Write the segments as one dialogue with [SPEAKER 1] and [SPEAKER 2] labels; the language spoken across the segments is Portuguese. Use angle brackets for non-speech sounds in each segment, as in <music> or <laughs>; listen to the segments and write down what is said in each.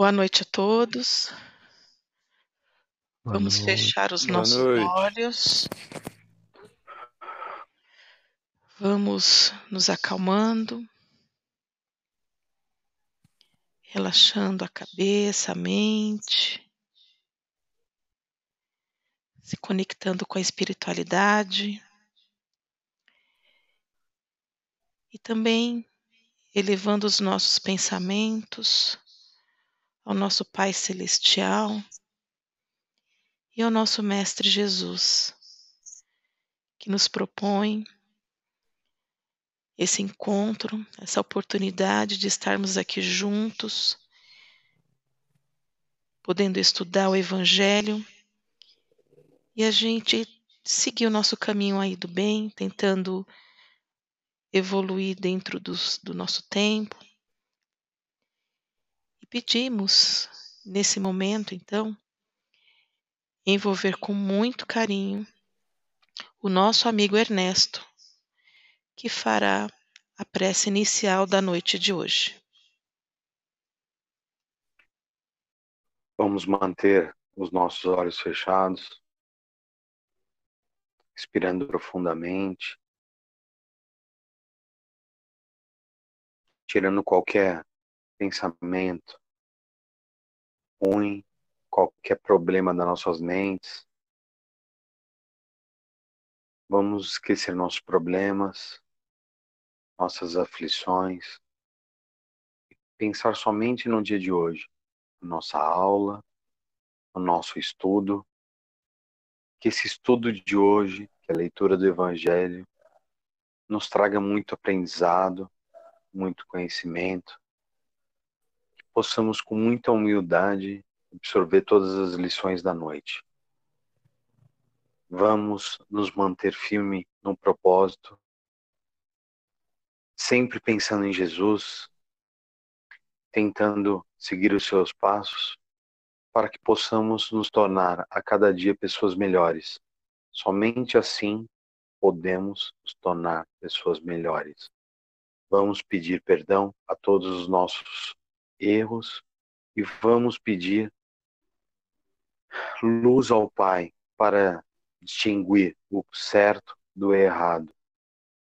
[SPEAKER 1] Boa noite a todos.
[SPEAKER 2] Boa
[SPEAKER 1] Vamos
[SPEAKER 2] noite.
[SPEAKER 1] fechar os
[SPEAKER 3] Boa
[SPEAKER 1] nossos
[SPEAKER 3] noite.
[SPEAKER 1] olhos. Vamos nos acalmando, relaxando a cabeça, a mente, se conectando com a espiritualidade e também elevando os nossos pensamentos ao nosso Pai Celestial e ao nosso Mestre Jesus, que nos propõe esse encontro, essa oportunidade de estarmos aqui juntos, podendo estudar o Evangelho e a gente seguir o nosso caminho aí do bem, tentando evoluir dentro dos, do nosso tempo. Pedimos, nesse momento, então, envolver com muito carinho o nosso amigo Ernesto, que fará a prece inicial da noite de hoje.
[SPEAKER 3] Vamos manter os nossos olhos fechados, expirando profundamente, tirando qualquer pensamento ruim, qualquer problema das nossas mentes. Vamos esquecer nossos problemas, nossas aflições, e pensar somente no dia de hoje, nossa aula, no nosso estudo. Que esse estudo de hoje, que é a leitura do Evangelho, nos traga muito aprendizado, muito conhecimento, possamos com muita humildade absorver todas as lições da noite. Vamos nos manter firme no propósito, sempre pensando em Jesus, tentando seguir os seus passos, para que possamos nos tornar a cada dia pessoas melhores. Somente assim podemos nos tornar pessoas melhores. Vamos pedir perdão a todos os nossos erros e vamos pedir luz ao Pai para distinguir o certo do errado.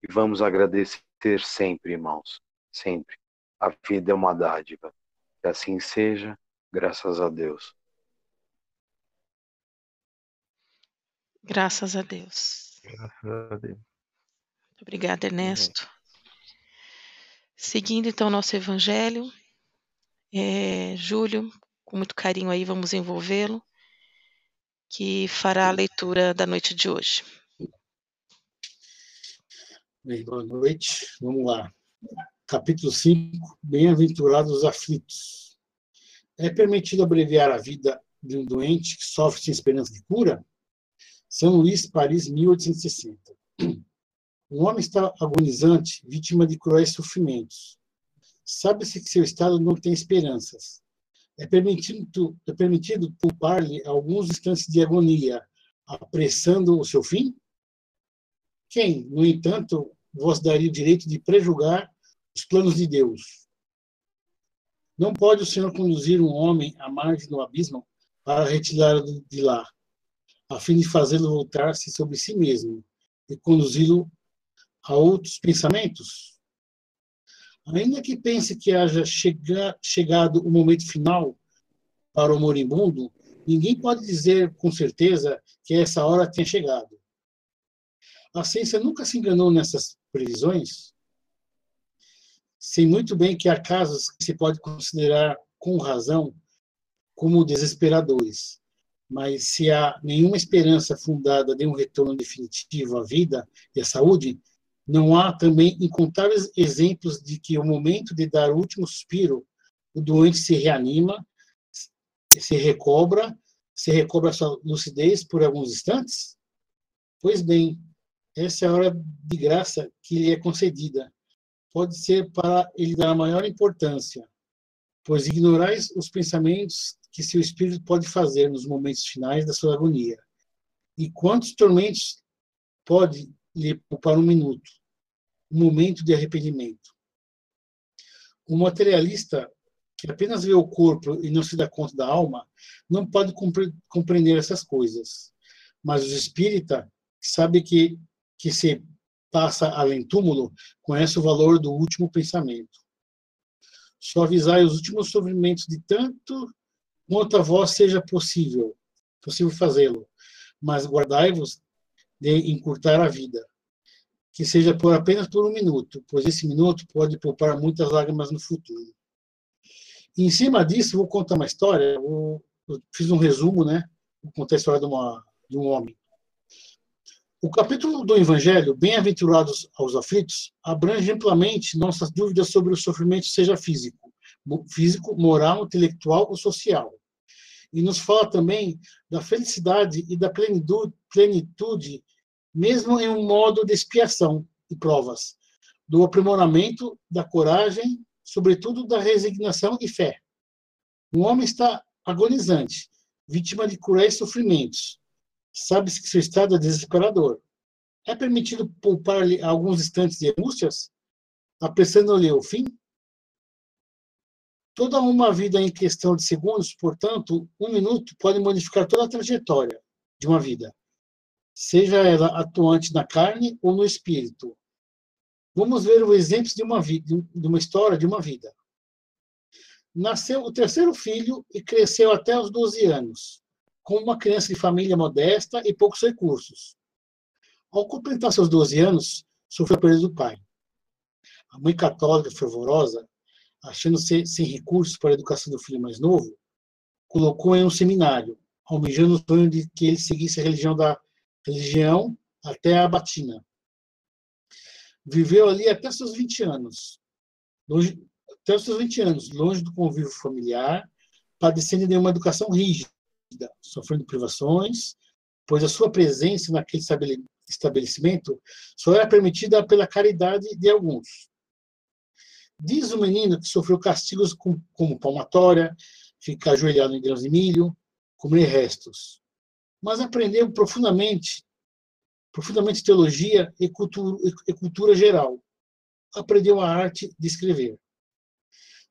[SPEAKER 3] E vamos agradecer sempre, irmãos, sempre. A vida é uma dádiva. Que assim seja, graças a Deus.
[SPEAKER 1] Graças a Deus.
[SPEAKER 2] Graças a Deus.
[SPEAKER 1] Muito Obrigada, Ernesto. Seguindo então o nosso evangelho, é, Júlio, com muito carinho aí, vamos envolvê-lo, que fará a leitura da noite de hoje.
[SPEAKER 4] Bem, boa noite. Vamos lá. Capítulo 5. Bem-aventurados os aflitos. É permitido abreviar a vida de um doente que sofre sem esperança de cura? São Luís, Paris, 1860. Um homem está agonizante, vítima de cruéis sofrimentos. Sabe-se que seu estado não tem esperanças. É permitido, é permitido poupar-lhe alguns instantes de agonia, apressando o seu fim? Quem, no entanto, vos daria o direito de prejulgar os planos de Deus? Não pode o Senhor conduzir um homem à margem do abismo para retirá-lo de lá, a fim de fazê-lo voltar-se sobre si mesmo e conduzi-lo a outros pensamentos? Ainda que pense que haja chega, chegado o momento final para o moribundo, ninguém pode dizer com certeza que essa hora tenha chegado. A ciência nunca se enganou nessas previsões. Sei muito bem que há casos que se pode considerar com razão como desesperadores, mas se há nenhuma esperança fundada de um retorno definitivo à vida e à saúde, não há também incontáveis exemplos de que, ao momento de dar o último suspiro, o doente se reanima, se recobra, se recobra sua lucidez por alguns instantes? Pois bem, essa é a hora de graça que lhe é concedida. Pode ser para ele dar maior importância, pois ignorais os pensamentos que seu espírito pode fazer nos momentos finais da sua agonia. E quantos tormentos pode lhe poupar um minuto, momento de arrependimento? O materialista que apenas vê o corpo e não se dá conta da alma, não pode compreender essas coisas. Mas os espíritas sabe que que se passa além túmulo conhece o valor do último pensamento. Suavizai os últimos sofrimentos de tanto quanto a vós seja possível, possível fazê-lo, mas guardai-vos de encurtar a vida, que seja por apenas por um minuto, pois esse minuto pode poupar muitas lágrimas no futuro. E em cima disso, vou contar uma história. Eu, fiz um resumo, né? Vou contar a história de, uma, de um homem. O capítulo do Evangelho, Bem-aventurados aos aflitos, abrange amplamente nossas dúvidas sobre o sofrimento, seja físico, físico, moral, intelectual ou social. E nos fala também da felicidade e da plenitude, plenitude mesmo em um modo de expiação e provas, do aprimoramento, da coragem, sobretudo da resignação e fé. Um homem está agonizante, vítima de cruéis sofrimentos, Sabe-se que seu estado é desesperador. É permitido poupar-lhe alguns instantes de angústias, apressando-lhe o fim? Toda uma vida em questão de segundos, portanto, um minuto pode modificar toda a trajetória de uma vida, seja ela atuante na carne ou no espírito. Vamos ver o exemplo de uma vida, de uma história de uma vida. Nasceu o terceiro filho e cresceu até os 12 anos como uma criança de família modesta e poucos recursos. Ao completar seus 12 anos, sofreu a perda do pai. A mãe católica fervorosa, achando-se sem recursos para a educação do filho mais novo, colocou em um seminário, almejando o sonho de que ele seguisse a religião da religião até a batina. Viveu ali até seus 20 anos, longe, até os seus 20 anos, longe do convívio familiar, padecendo de uma educação rígida sofrendo privações, pois a sua presença naquele estabelecimento só era permitida pela caridade de alguns. Diz o menino que sofreu castigos como palmatória, ficar ajoelhado em grãos de milho, comer restos. Mas aprendeu profundamente, profundamente teologia e cultura, e cultura geral. Aprendeu a arte de escrever.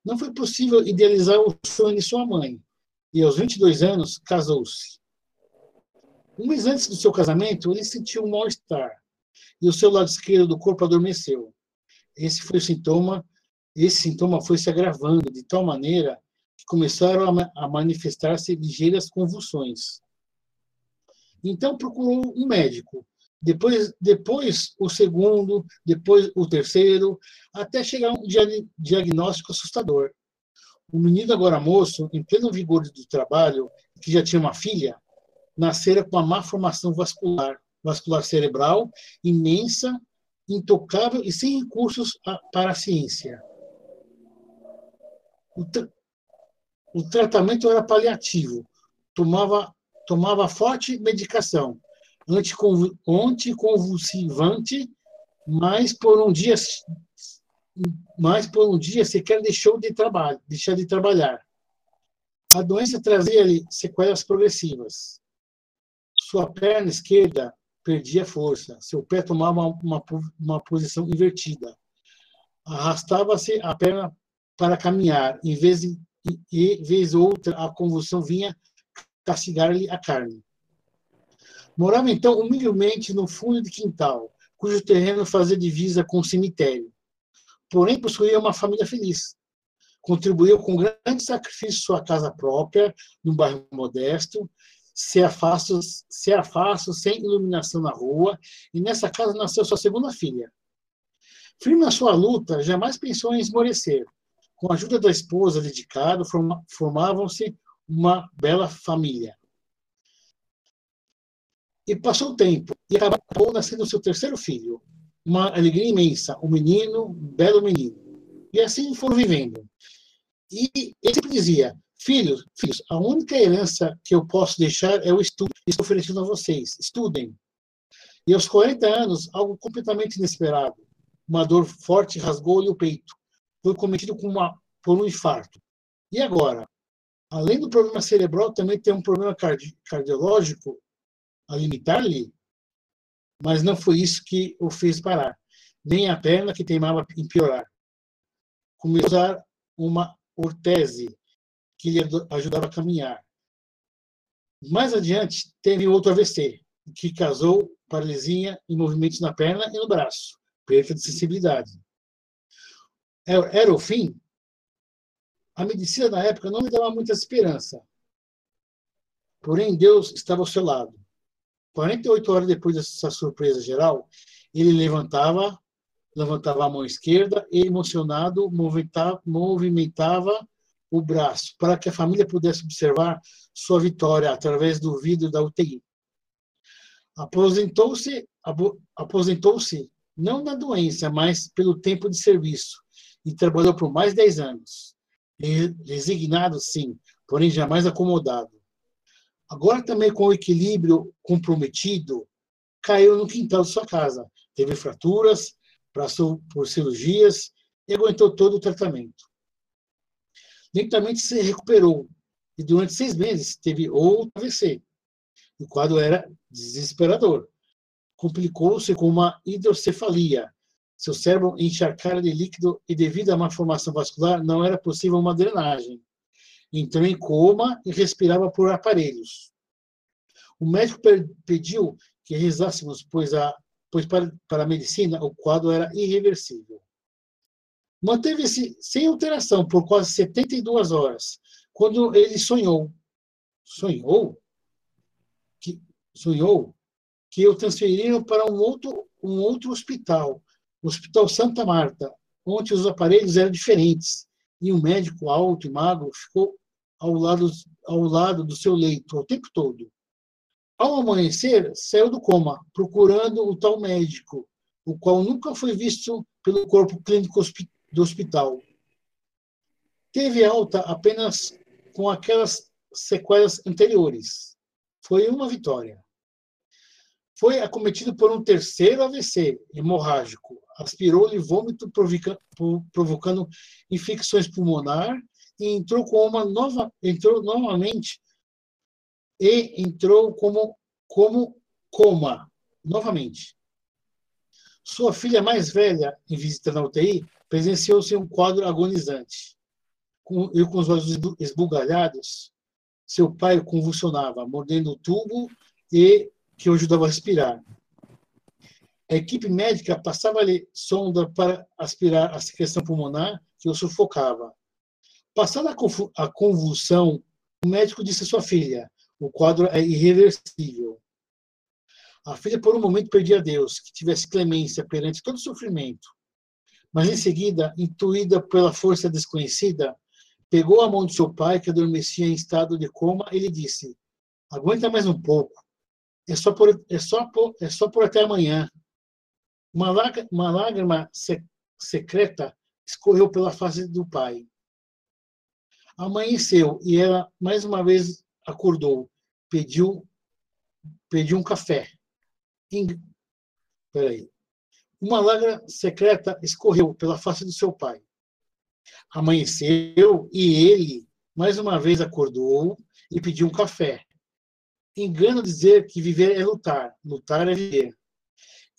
[SPEAKER 4] Não foi possível idealizar o sonho de sua mãe, e aos 22 anos casou-se. Um mês antes do seu casamento, ele sentiu um mal-estar e o seu lado esquerdo do corpo adormeceu. Esse foi o sintoma, esse sintoma foi se agravando de tal maneira que começaram a manifestar-se ligeiras convulsões. Então procurou um médico, depois, depois o segundo, depois o terceiro, até chegar um diagnóstico assustador. O menino, agora moço, em pleno vigor do trabalho, que já tinha uma filha, nascera com uma má formação vascular, vascular cerebral, imensa, intocável e sem recursos para a ciência. O, tra o tratamento era paliativo, tomava, tomava forte medicação, anticonvulsivante, mas por um dia mas por um dia sequer deixou de trabalhar, deixar de trabalhar. A doença trazia-lhe sequelas progressivas. Sua perna esquerda perdia força, seu pé tomava uma, uma posição invertida. Arrastava-se a perna para caminhar, em vez de e vez outra a convulsão vinha castigar-lhe a carne. Morava então humildemente no fundo de quintal, cujo terreno fazia divisa com o cemitério porém possuía uma família feliz. Contribuiu com grande sacrifício sua casa própria, num bairro modesto, se afasta, se afasta sem iluminação na rua, e nessa casa nasceu sua segunda filha. Firme na sua luta, jamais pensou em esmorecer. Com a ajuda da esposa dedicada, formavam-se uma bela família. E passou o tempo, e acabou nascendo seu terceiro filho, uma alegria imensa, um menino, um belo menino. E assim foram vivendo. E ele sempre dizia, filhos, filhos, a única herança que eu posso deixar é o estudo. Estou oferecendo a vocês, estudem. E aos 40 anos, algo completamente inesperado. Uma dor forte rasgou-lhe o peito. Foi cometido com uma, por um infarto. E agora? Além do problema cerebral, também tem um problema cardi cardiológico a limitar-lhe? mas não foi isso que o fez parar, nem a perna que teimava em piorar. Usar uma ortese, que lhe ajudava a caminhar. Mais adiante, teve outro AVC, que causou paralisia em movimentos na perna e no braço, perda de sensibilidade. Era o fim? A medicina da época não me dava muita esperança. Porém, Deus estava ao seu lado. 48 horas depois dessa surpresa geral, ele levantava, levantava a mão esquerda e, emocionado, movimentava, movimentava o braço para que a família pudesse observar sua vitória através do vidro da UTI. Aposentou-se, aposentou-se não da doença, mas pelo tempo de serviço e trabalhou por mais de 10 anos. Resignado, sim, porém jamais acomodado. Agora também com o equilíbrio comprometido, caiu no quintal de sua casa. Teve fraturas, passou por cirurgias e aguentou todo o tratamento. Lentamente se recuperou e durante seis meses teve outro AVC. O quadro era desesperador. Complicou-se com uma hidrocefalia. Seu cérebro encharcara de líquido e, devido à má formação vascular, não era possível uma drenagem. Entrou em coma e respirava por aparelhos. O médico pediu que rezássemos, pois, a, pois para, para a medicina o quadro era irreversível. Manteve-se sem alteração por quase 72 horas, quando ele sonhou. Sonhou? Que, sonhou que o transferiram para um outro, um outro hospital, o Hospital Santa Marta, onde os aparelhos eram diferentes e um médico alto e magro ficou ao lado, ao lado do seu leito o tempo todo. Ao amanhecer, saiu do coma, procurando o tal médico, o qual nunca foi visto pelo corpo clínico do hospital. Teve alta apenas com aquelas sequelas anteriores. Foi uma vitória. Foi acometido por um terceiro AVC hemorrágico. Aspirou-lhe vômito, provocando infecções pulmonar e entrou com uma nova, entrou novamente e entrou como como coma novamente. Sua filha mais velha, em visita na UTI, presenciou-se um quadro agonizante. Com, e com os olhos esbugalhados, seu pai convulsionava, mordendo o tubo e que o ajudava a respirar. A equipe médica passava-lhe sonda para aspirar a secreção pulmonar que o sufocava. Passada a convulsão, o médico disse à sua filha: o quadro é irreversível. A filha, por um momento, pedia a Deus que tivesse clemência perante todo o sofrimento. Mas, em seguida, intuída pela força desconhecida, pegou a mão de seu pai, que adormecia em estado de coma, e lhe disse: Aguenta mais um pouco. É só por, é só por, é só por até amanhã. Uma, lágrima, uma lágrima secreta escorreu pela face do pai. Amanheceu e ela mais uma vez acordou, pediu, pediu um café. Peraí. Uma lágrima secreta escorreu pela face do seu pai. Amanheceu e ele, mais uma vez, acordou e pediu um café. Engano dizer que viver é lutar, lutar é viver.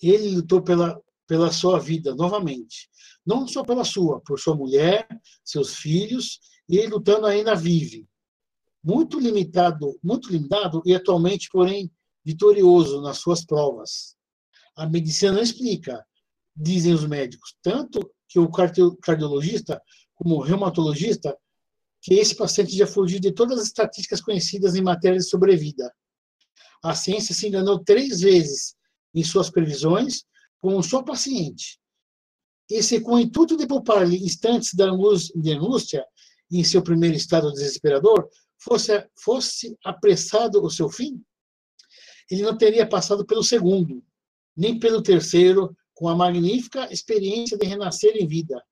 [SPEAKER 4] Ele lutou pela, pela sua vida novamente. Não só pela sua, por sua mulher, seus filhos e ele lutando ainda vive. Muito limitado, muito limitado e atualmente, porém, vitorioso nas suas provas. A medicina não explica, dizem os médicos, tanto que o cardiologista como o reumatologista, que esse paciente já fugiu de todas as estatísticas conhecidas em matéria de sobrevida. A ciência se enganou três vezes em suas previsões com um só paciente. Esse, com o intuito de poupar-lhe instantes da angústia, em seu primeiro estado desesperador, fosse, fosse apressado o seu fim, ele não teria passado pelo segundo, nem pelo terceiro, com a magnífica experiência de renascer em vida,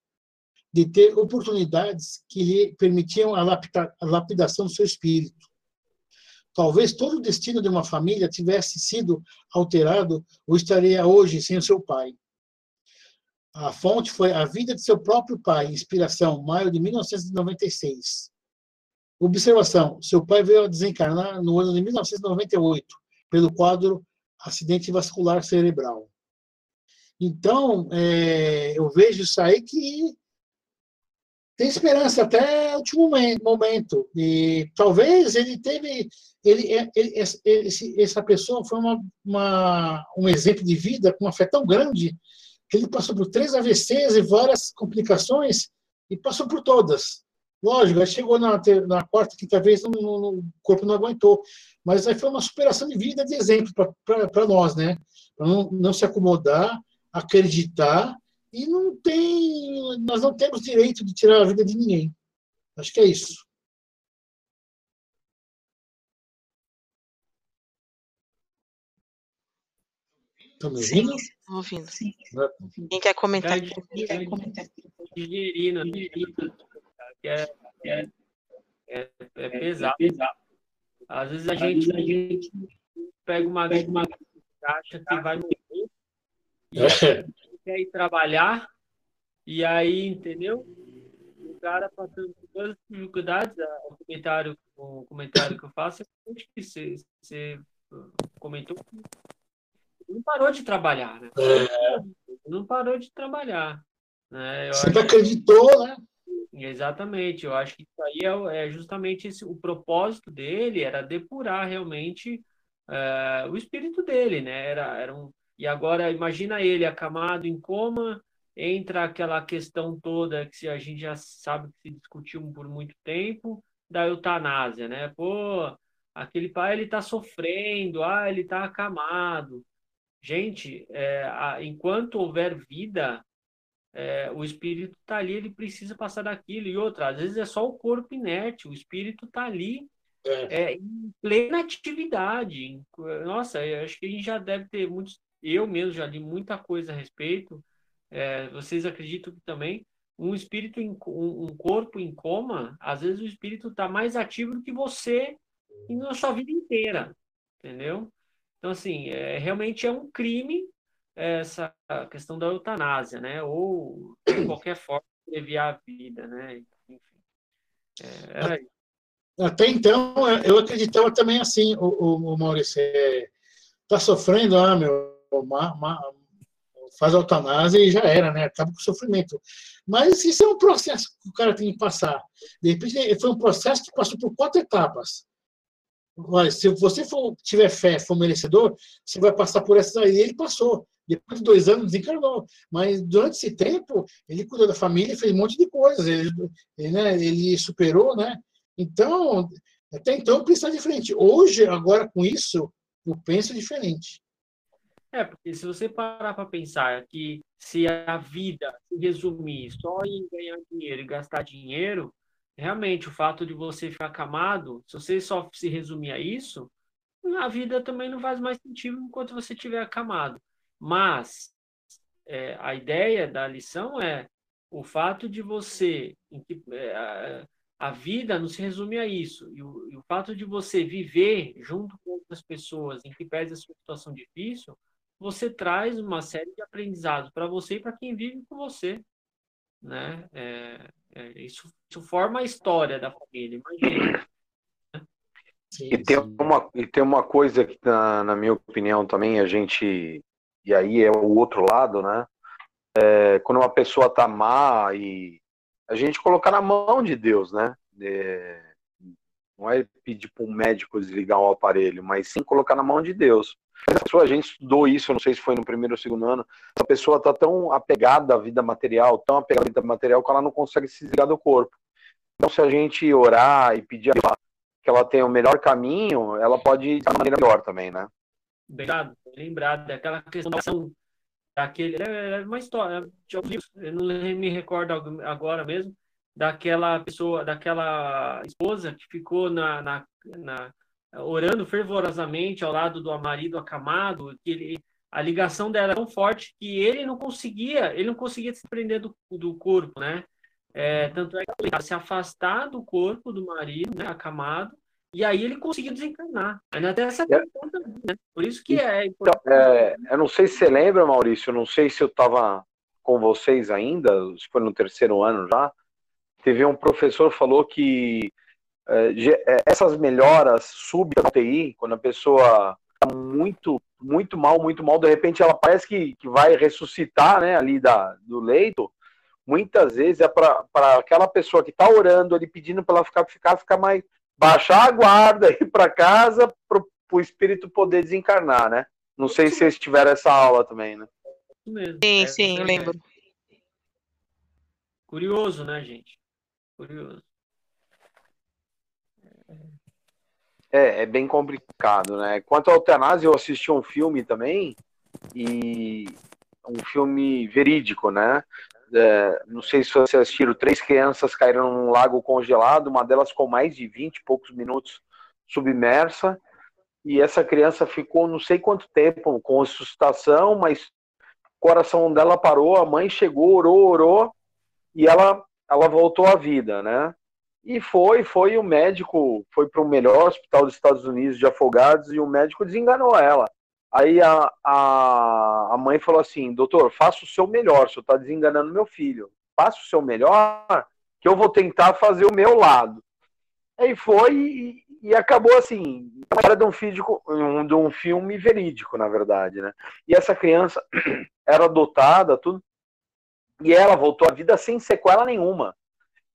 [SPEAKER 4] de ter oportunidades que lhe permitiam a, lapida, a lapidação do seu espírito. Talvez todo o destino de uma família tivesse sido alterado ou estaria hoje sem o seu pai. A fonte foi A Vida de Seu Próprio Pai, inspiração, maio de 1996. Observação: seu pai veio a desencarnar no ano de 1998, pelo quadro acidente vascular cerebral. Então, é, eu vejo isso aí que tem esperança até o último momento. E talvez ele teve. Ele, ele, esse, essa pessoa foi uma, uma, um exemplo de vida com uma fé tão grande que ele passou por três AVCs e várias complicações e passou por todas. Lógico, aí chegou na, na quarta, quinta vez, no, o corpo não aguentou. Mas aí foi uma superação de vida, de exemplo para nós, né? Para não, não se acomodar, acreditar e não tem, nós não temos direito de tirar a vida de ninguém. Acho que é isso.
[SPEAKER 1] Estão me ouvindo? Sim, estou ouvindo. Sim. Quem quer comentar? Quem quer comentar?
[SPEAKER 2] Digerina, que é, é, é, é pesado. Às vezes a gente, a gente pega uma, uma acha que vai morrer é. Quer ir trabalhar e aí, entendeu? O cara passando por todas as dificuldades, o comentário, o comentário que eu faço é que você, você comentou que não parou de trabalhar, né? É. Não parou de trabalhar. Né?
[SPEAKER 4] Eu Você acreditou, né?
[SPEAKER 2] Exatamente, eu acho que isso aí é, é justamente esse, o propósito dele era depurar realmente uh, o espírito dele, né? Era, era um, e agora imagina ele acamado em coma, entra aquela questão toda que a gente já sabe que se discutiu por muito tempo da eutanásia, né? Pô, aquele pai ele está sofrendo, ah, ele está acamado. Gente, é, a, enquanto houver vida, é, o espírito está ali, ele precisa passar daquilo. E outra, às vezes é só o corpo inerte, o espírito está ali é. É, em plena atividade. Nossa, acho que a gente já deve ter muitos. Eu mesmo já li muita coisa a respeito. É, vocês acreditam que também um espírito, em, um, um corpo em coma, às vezes o espírito está mais ativo do que você na sua vida inteira, entendeu? Então, assim, é, realmente é um crime essa questão da eutanásia, né? Ou de qualquer forma desviar a vida, né? Enfim,
[SPEAKER 4] é, era isso. Até então, eu acreditava também assim, o, o Maurício, está é, sofrendo, ah, meu, ma, ma, faz eutanásia e já era, né? Acaba com o sofrimento. Mas isso é um processo que o cara tem que passar. De repente, foi um processo que passou por quatro etapas. Olha, se você for, tiver fé, for merecedor, você vai passar por essa aí. Ele passou. Depois de dois anos, desencarnou. Mas durante esse tempo, ele cuidou da família, fez um monte de coisas. Ele, ele, né, ele superou, né? Então, até então, eu pensava diferente. Hoje, agora com isso, eu penso diferente.
[SPEAKER 2] É, porque se você parar para pensar que se a vida se resumir só em ganhar dinheiro e gastar dinheiro, realmente o fato de você ficar acamado, se você só se resumir a isso, a vida também não faz mais sentido enquanto você estiver acamado. Mas é, a ideia da lição é o fato de você, é, a vida não se resume a isso, e o, e o, fato de você viver junto com outras pessoas em que pese a sua situação difícil, você traz uma série de aprendizados para você e para quem vive com você. Né? É, é, isso, isso, forma a história da família, imagina.
[SPEAKER 3] e, tem uma, e tem uma coisa que, na, na minha opinião, também a gente e aí é o outro lado, né? É, quando uma pessoa tá má e a gente colocar na mão de Deus, né? É, não é pedir para um médico desligar o aparelho, mas sim colocar na mão de Deus. A pessoa, a gente estudou isso, eu não sei se foi no primeiro ou segundo ano, a pessoa está tão apegada à vida material, tão apegada à vida material, que ela não consegue se desligar do corpo. Então, se a gente orar e pedir a ela que ela tenha o melhor caminho, ela pode ir de maneira melhor também, né?
[SPEAKER 2] lembrado, lembrado daquela questão daquele. É, é uma história, eu não me recordo agora mesmo, daquela pessoa, daquela esposa que ficou na, na, na orando fervorosamente ao lado do marido acamado, que ele, a ligação dela era tão forte que ele não conseguia, ele não conseguia se prender do, do corpo, né? É, tanto é que ele se afastar do corpo do marido, né, acamado, e aí ele conseguiu desencarnar. Ainda tem essa é. conta, né? Por isso que é
[SPEAKER 3] então, é, eu não sei se você lembra, Maurício, eu não sei se eu estava com vocês ainda, se foi no terceiro ano já, teve um professor falou que é, é essas melhoras súbitas da UTI, quando a pessoa está muito, muito mal, muito mal, de repente ela parece que, que vai ressuscitar, né, ali da, do leito, muitas vezes é para aquela pessoa que está orando ali pedindo para ela ficar, ficar, ficar mais. baixar a guarda, <laughs> ir para casa, para o espírito poder desencarnar, né? Não sei se vocês tiveram essa aula também, né?
[SPEAKER 1] Mesmo. Sim, é, sim, eu lembro.
[SPEAKER 2] Curioso, né, gente? Curioso.
[SPEAKER 3] É, é bem complicado, né? Quanto ao eutanásia, eu assisti um filme também, e um filme verídico, né? É, não sei se vocês assistiram, três crianças caíram num lago congelado, uma delas com mais de 20 e poucos minutos submersa, e essa criança ficou não sei quanto tempo com suscitação, mas o coração dela parou, a mãe chegou, orou, orou, e ela, ela voltou à vida, né? E foi, foi o médico, foi para o melhor hospital dos Estados Unidos de afogados e o médico desenganou ela. Aí a, a, a mãe falou assim, doutor, faça o seu melhor, o senhor está desenganando meu filho. Faça o seu melhor, que eu vou tentar fazer o meu lado. Aí foi e, e acabou assim, era de um, físico, de um filme verídico, na verdade, né? E essa criança <clears throat> era adotada, tudo, e ela voltou à vida sem sequela nenhuma.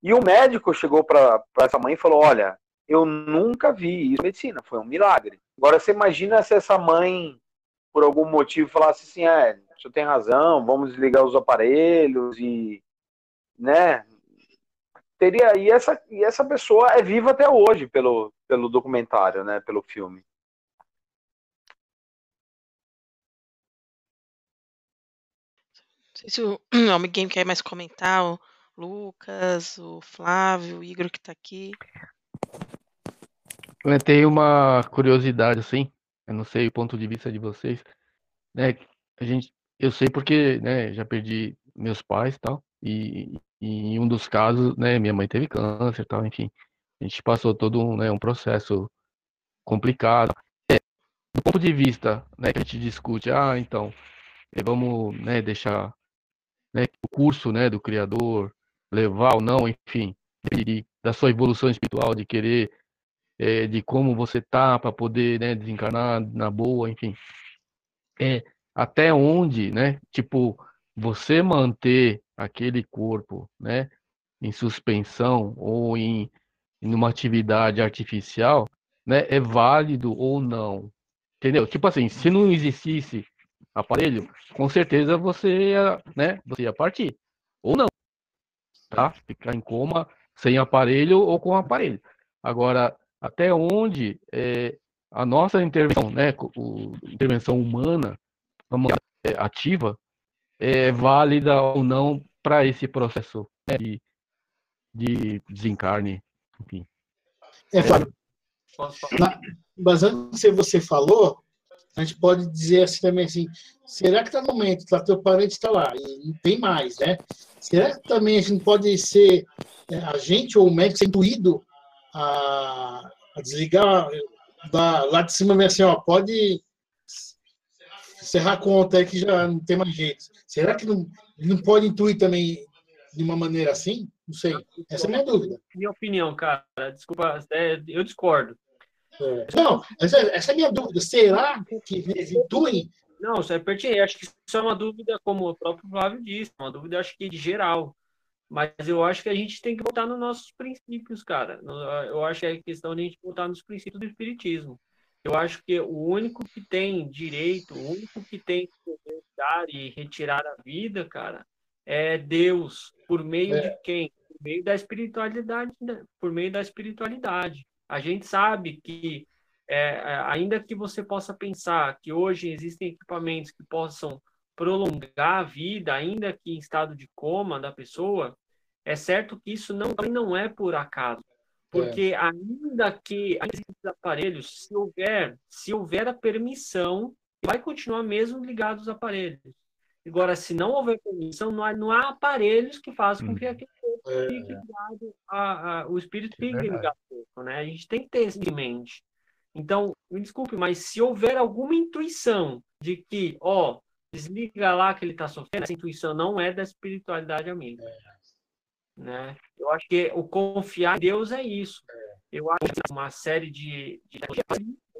[SPEAKER 3] E o médico chegou para essa mãe e falou: Olha, eu nunca vi isso medicina, foi um milagre. Agora você imagina se essa mãe, por algum motivo, falasse assim: É, senhor tem razão, vamos desligar os aparelhos e. né? Teria, e, essa, e essa pessoa é viva até hoje pelo, pelo documentário, né? Pelo filme.
[SPEAKER 1] Sei se o <clears throat> alguém quer mais comentar, o Lucas, o Flávio, o Igor que está aqui.
[SPEAKER 5] Eu tenho uma curiosidade, assim, eu não sei o ponto de vista de vocês, né? A gente, eu sei porque, né, já perdi meus pais, tal, e, e em um dos casos, né, minha mãe teve câncer, tal, enfim, a gente passou todo um, né, um processo complicado. É, do ponto de vista, né, que a gente discute, ah, então, é, vamos, né, deixar né, o curso, né, do criador levar ou não, enfim, de, da sua evolução espiritual, de querer é, de como você tá para poder né, desencarnar na boa, enfim. É, até onde, né? Tipo, você manter aquele corpo, né? Em suspensão ou em, em uma atividade artificial, né? É válido ou não? Entendeu? Tipo assim, se não existisse aparelho, com certeza você ia, né? Você ia partir. Ou não. Tá? Ficar em coma sem aparelho ou com aparelho. Agora, até onde é, a nossa intervenção, né, o, intervenção humana, é, ativa, é válida ou não para esse processo né, de, de desencarne, enfim.
[SPEAKER 4] É, Fábio, na, baseado no que você falou, a gente pode dizer assim também assim, será que está no momento, tá, teu parente está lá, e não tem mais, né? Será que também a gente pode ser, é, a gente ou o médico ser intuído a, a desligar da, lá de cima, assim, ó, pode encerrar a conta aí que já não tem mais jeito. Será que não, não pode intuir também de uma maneira assim? Não sei. Essa é a minha dúvida.
[SPEAKER 2] Minha opinião, cara. Desculpa, é, eu discordo.
[SPEAKER 4] É. Não, essa, essa, é a minha dúvida. Será que intuem?
[SPEAKER 2] Não, isso é pertinente. Acho que isso é uma dúvida, como o próprio Flávio disse, uma dúvida, acho que de geral. Mas eu acho que a gente tem que voltar nos nossos princípios, cara. Eu acho que é questão de a gente voltar nos princípios do Espiritismo. Eu acho que o único que tem direito, o único que tem que dar e retirar a vida, cara, é Deus. Por meio é. de quem? Por meio da espiritualidade. Né? Por meio da espiritualidade. A gente sabe que, é, ainda que você possa pensar que hoje existem equipamentos que possam prolongar a vida, ainda que em estado de coma da pessoa, é certo que isso não, não é por acaso. Porque é. ainda que esses aparelhos, se houver, se houver a permissão, vai continuar mesmo ligado os aparelhos. Agora, se não houver permissão, não há, não há aparelhos que façam com que uhum. aquele é. fique ligado, a, a, o espírito fique é ligado. Né? A gente tem que ter isso em mente. Então, me desculpe, mas se houver alguma intuição de que, ó, desliga lá que ele está sofrendo, essa intuição não é da espiritualidade amiga. É. Né? Eu acho que o confiar em Deus é isso. É. Eu acho que uma série de, de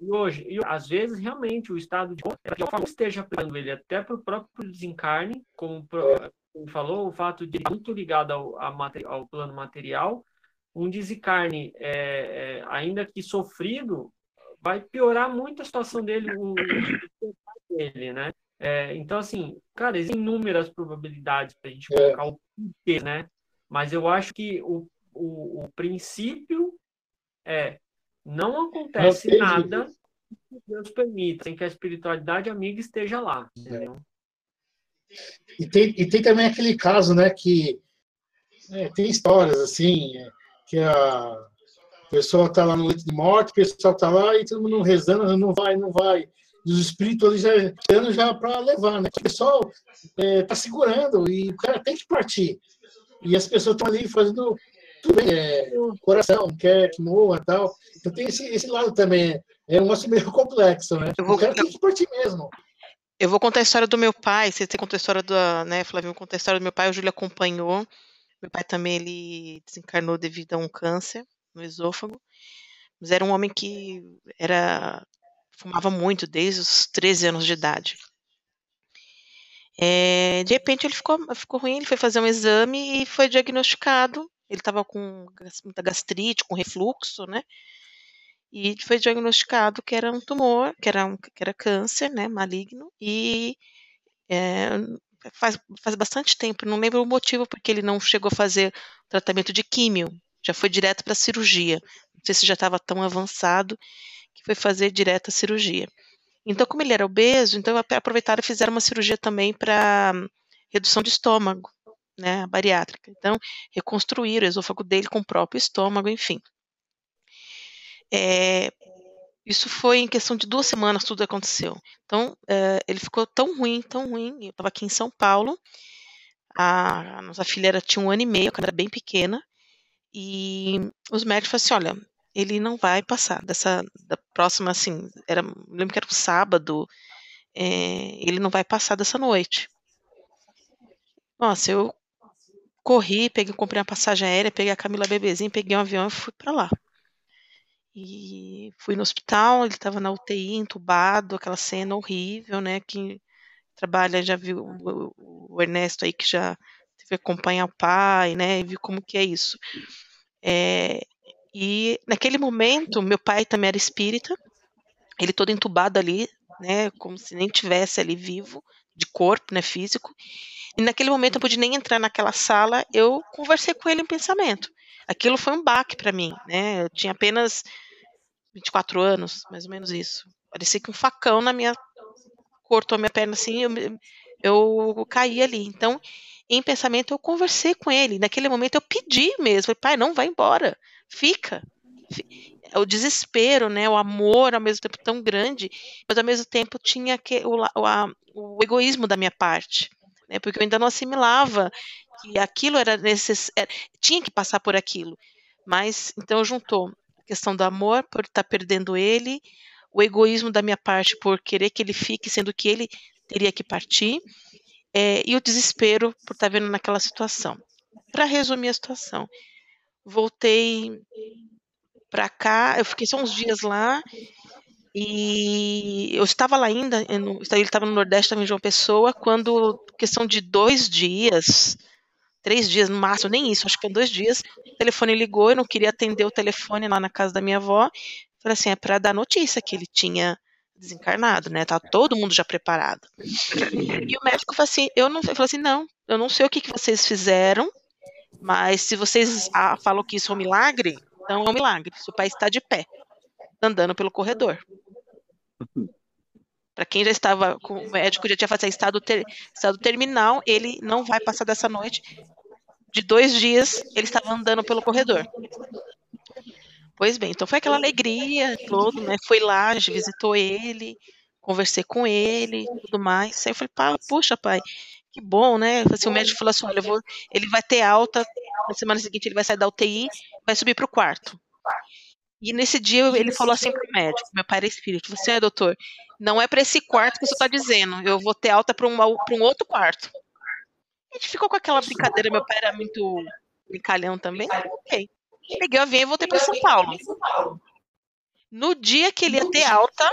[SPEAKER 2] e hoje, e às vezes realmente o estado de de esteja aplicando ele até para o próprio desencarne, como ele falou, o fato de muito ligado ao, ao plano material, um desencarne, é, é, ainda que sofrido, vai piorar muito a situação dele, o, o dele, né? É, então, assim, cara, existem inúmeras probabilidades para a gente colocar o porquê, né? Mas eu acho que o, o, o princípio é não acontece não nada que Deus permita, sem que a espiritualidade amiga esteja lá, entendeu?
[SPEAKER 4] E tem, e tem também aquele caso, né, que é, tem histórias assim, é, que a pessoa está lá no leito de morte, o pessoal está lá e todo mundo rezando, não vai, não vai. E os espíritos ali já dando já para levar, né? O pessoal está é, tá segurando e o cara tem que partir. E as pessoas estão ali fazendo tudo bem, é, coração, quer que morra tal. Então tem esse, esse lado também. É um negócio meio complexo, né?
[SPEAKER 1] Eu vou,
[SPEAKER 4] o cara tem que partir mesmo.
[SPEAKER 1] Eu vou contar a história do meu pai. Você conta a história do, né, Flavio? Conta a história do meu pai. O Júlio acompanhou. Meu pai também ele desencarnou devido a um câncer no esôfago. Mas era um homem que era fumava muito desde os 13 anos de idade. É, de repente ele ficou, ficou ruim, ele foi fazer um exame e foi diagnosticado. Ele estava com muita gastrite, com refluxo, né? E foi diagnosticado que era um tumor, que era, um, que era câncer, né, maligno, e é, faz, faz bastante tempo, não lembro o motivo porque ele não chegou a fazer tratamento de químio, já foi direto para a cirurgia. Não sei se já estava tão avançado que foi fazer direto a cirurgia. Então, como ele era obeso, então aproveitaram e fizeram uma cirurgia também para redução de estômago, né, bariátrica. Então, reconstruíram o esôfago dele com o próprio estômago, enfim. É, isso foi em questão de duas semanas tudo aconteceu. Então, é, ele ficou tão ruim, tão ruim. Eu estava aqui em São Paulo. A, a, nossa filha era, tinha um ano e meio, ela era bem pequena. E os médicos falaram assim: olha, ele não vai passar dessa da próxima, assim, era, lembro que era um sábado, é, ele não vai passar dessa noite. Nossa, eu corri, peguei, comprei uma passagem aérea, peguei a Camila bebezinha, peguei um avião e fui para lá. E fui no hospital, ele estava na UTI, entubado, aquela cena horrível, né? Quem trabalha já viu o Ernesto aí que já teve que acompanhar o pai, né? E viu como que é isso. É, e naquele momento, meu pai também era espírita, ele todo entubado ali, né? Como se nem tivesse ali vivo, de corpo, né? Físico. E naquele momento eu pude nem entrar naquela sala, eu conversei com ele em pensamento aquilo foi um baque para mim, né? Eu tinha apenas 24 anos, mais ou menos isso. Parecia que um facão na minha cortou a minha perna assim, eu, eu caí ali. Então, em pensamento, eu conversei com ele. Naquele momento, eu pedi mesmo, pai, não vai embora, fica. O desespero, né, o amor ao mesmo tempo tão grande, mas ao mesmo tempo tinha que, o, o, o egoísmo da minha parte, né, porque eu ainda não assimilava que aquilo era necessário, tinha que passar por aquilo. Mas então juntou a questão do amor por estar perdendo ele, o egoísmo da minha parte por querer que ele fique, sendo que ele teria que partir, é, e o desespero por estar vendo naquela situação. Para resumir a situação, voltei para cá, eu fiquei só uns dias lá e eu estava lá ainda, ele estava no Nordeste, estava em João Pessoa, quando, questão de dois dias, três dias no máximo, nem isso, acho que dois dias. O telefone ligou, eu não queria atender o telefone lá na casa da minha avó. Falei assim, é para dar notícia que ele tinha desencarnado, né? Tá todo mundo já preparado. E o médico falou assim, eu não, falou assim, não, eu não sei o que, que vocês fizeram, mas se vocês ah, falam que isso é um milagre, então é um milagre. Seu pai está de pé, andando pelo corredor. Para quem já estava com o médico, já tinha feito estado, ter, estado terminal, ele não vai passar dessa noite. De dois dias, ele estava andando pelo corredor. Pois bem, então foi aquela alegria todo, né? Foi lá, visitou ele, conversei com ele, tudo mais. Aí eu falei, puxa, pai, que bom, né? Assim, o médico falou assim, olha, vou, ele vai ter alta, na semana seguinte ele vai sair da UTI, vai subir para o quarto. E nesse dia ele falou assim pro médico, meu pai era espírito, você é doutor, não é para esse quarto que você está dizendo, eu vou ter alta para um, um outro quarto. A gente ficou com aquela brincadeira, meu pai era muito brincalhão também, ok. Peguei o avião e voltei para São Paulo. No dia que ele ia ter alta,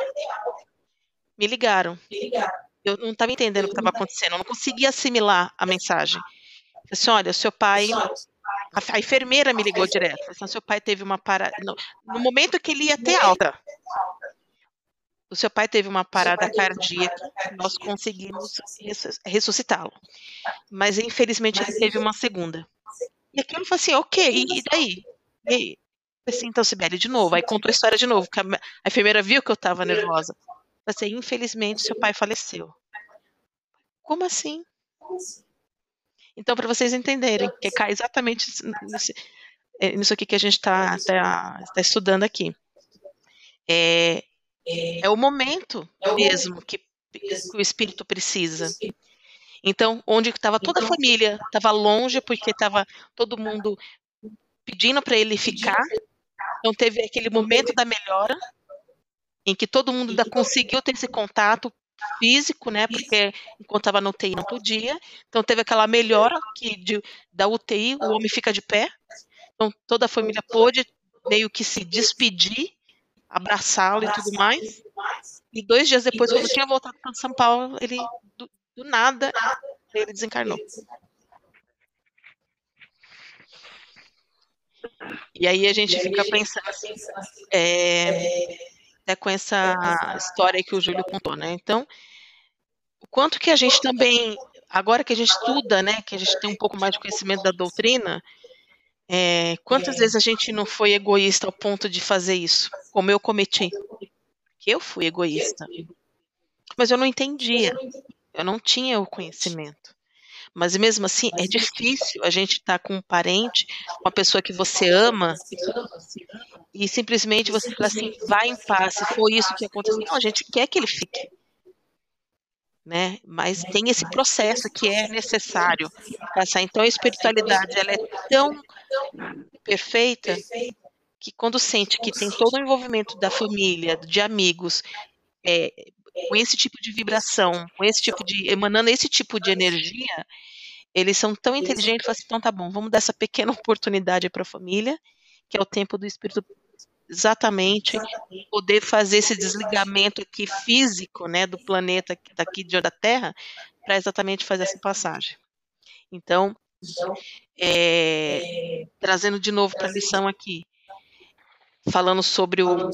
[SPEAKER 1] me ligaram. eu não estava entendendo o que estava acontecendo, eu não conseguia assimilar a mensagem. Eu disse, olha, seu pai. A, a enfermeira me ligou direto. Disse, seu pai teve uma parada. No, no, momento que ele ia ter alta, o seu pai teve uma parada cardíaca, nós conseguimos ressuscitá-lo. Mas infelizmente ele teve uma segunda. E aquilo foi assim, ok, e daí? E aí? Assim, então, Sibeli, de novo. Aí contou a história de novo, que a, a enfermeira viu que eu estava nervosa. Assim, infelizmente, seu pai faleceu. Como assim? Então, para vocês entenderem, que cai exatamente nisso, é, nisso aqui que a gente está tá, tá estudando aqui. É, é o momento mesmo que, que o espírito precisa. Então, onde estava toda a família, estava longe porque estava todo mundo pedindo para ele ficar. Então, teve aquele momento da melhora, em que todo mundo ainda conseguiu ter esse contato físico, né? Porque enquanto estava no UTI não podia. Então teve aquela melhora que de, da UTI o homem fica de pé. Então toda a família pôde meio que se despedir, abraçá-lo e tudo mais. E dois dias depois, quando tinha voltado para São Paulo, ele do, do nada ele desencarnou. E aí a gente fica pensando assim, é, até com essa história que o Júlio contou, né? Então, o quanto que a gente também, agora que a gente estuda, né, que a gente tem um pouco mais de conhecimento da doutrina, é, quantas vezes a gente não foi egoísta ao ponto de fazer isso, como eu cometi? Eu fui egoísta. Mas eu não entendia, eu não tinha o conhecimento. Mas mesmo assim, é difícil a gente estar tá com um parente, uma pessoa que você ama, e simplesmente você fala assim, vai em paz, se for isso que aconteceu. Não, a gente quer que ele fique. Né? Mas tem esse processo que é necessário passar. Então a espiritualidade ela é tão perfeita que quando sente que tem todo o envolvimento da família, de amigos, é, com esse tipo de vibração, com esse tipo de emanando esse tipo de energia, eles são tão inteligentes, falam assim, então tá bom, vamos dar essa pequena <laughs> oportunidade para a família, que é o tempo do espírito exatamente poder fazer esse desligamento aqui físico, né, do planeta daqui de da Terra, para exatamente fazer essa passagem. Então, é, trazendo de novo para a lição aqui, falando sobre o,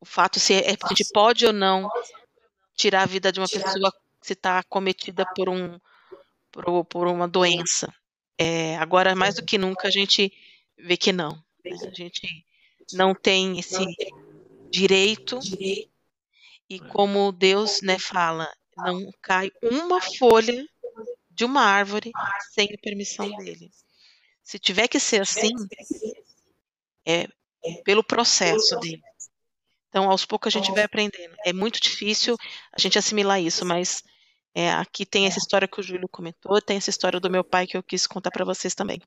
[SPEAKER 1] o fato se é, a gente pode ou não tirar a vida de uma pessoa se está acometida por um por, por uma doença. É, agora mais do que nunca a gente vê que não. Né? A gente não tem esse direito e como Deus né, fala, não cai uma folha de uma árvore sem a permissão dele. Se tiver que ser assim, é pelo processo dele. Então, aos poucos a gente vai aprendendo. É muito difícil a gente assimilar isso, mas é, aqui tem essa história que o Júlio comentou, tem essa história do meu pai que eu quis contar para vocês também.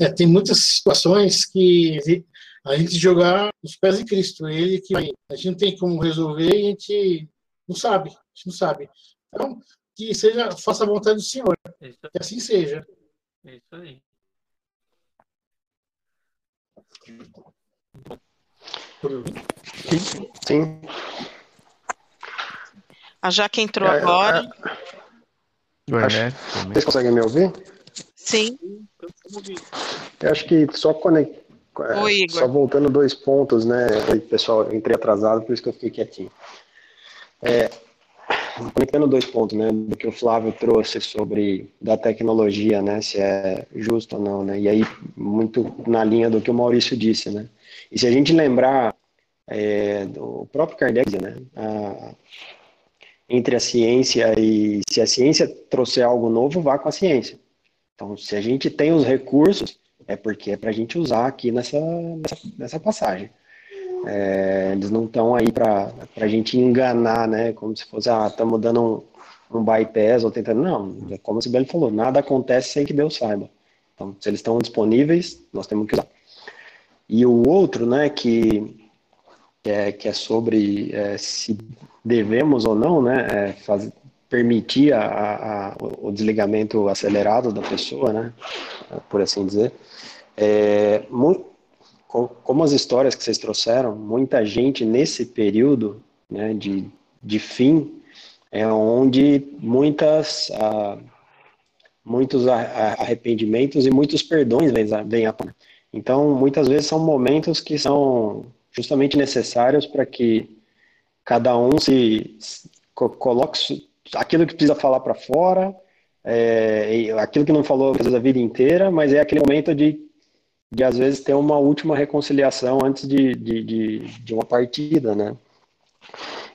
[SPEAKER 4] É, tem muitas situações que a gente jogar os pés de Cristo, ele que. A gente não tem como resolver e a gente não sabe, a gente não sabe. Então, que seja, faça a vontade do Senhor. Que assim seja.
[SPEAKER 2] É isso aí.
[SPEAKER 6] Sim. Sim.
[SPEAKER 1] A Jaque entrou é, agora.
[SPEAKER 6] É, acho, vocês conseguem me ouvir?
[SPEAKER 1] Sim.
[SPEAKER 6] Eu acho que só conect... É, Oi, só voltando dois pontos, né? pessoal, entrei atrasado, por isso que eu fiquei quietinho. É, conectando dois pontos, né, do que o Flávio trouxe sobre da tecnologia, né, se é justo ou não, né, e aí muito na linha do que o Maurício disse, né, e se a gente lembrar é, do próprio Kardec, né, a, entre a ciência e se a ciência trouxer algo novo, vá com a ciência. Então, se a gente tem os recursos, é porque é para a gente usar aqui nessa, nessa, nessa passagem. É, eles não estão aí para a gente enganar, né? Como se fosse, ah, estamos dando um, um bypass ou tentando. Não, é como o Sibeli falou, nada acontece sem que Deus saiba. Então, se eles estão disponíveis, nós temos que usar. E o outro, né, que, que, é, que é sobre é, se devemos ou não, né, é, permitir a, a, o desligamento acelerado da pessoa, né, por assim dizer. É, muito, como as histórias que vocês trouxeram, muita gente nesse período né, de, de fim, é onde muitas, ah, muitos arrependimentos e muitos perdões vêm à tona. Então, muitas vezes são momentos que são justamente necessários para que cada um se, se coloque aquilo que precisa falar para fora, é, aquilo que não falou às vezes, a vida inteira, mas é aquele momento de, de às vezes ter uma última reconciliação antes de, de, de, de uma partida, né?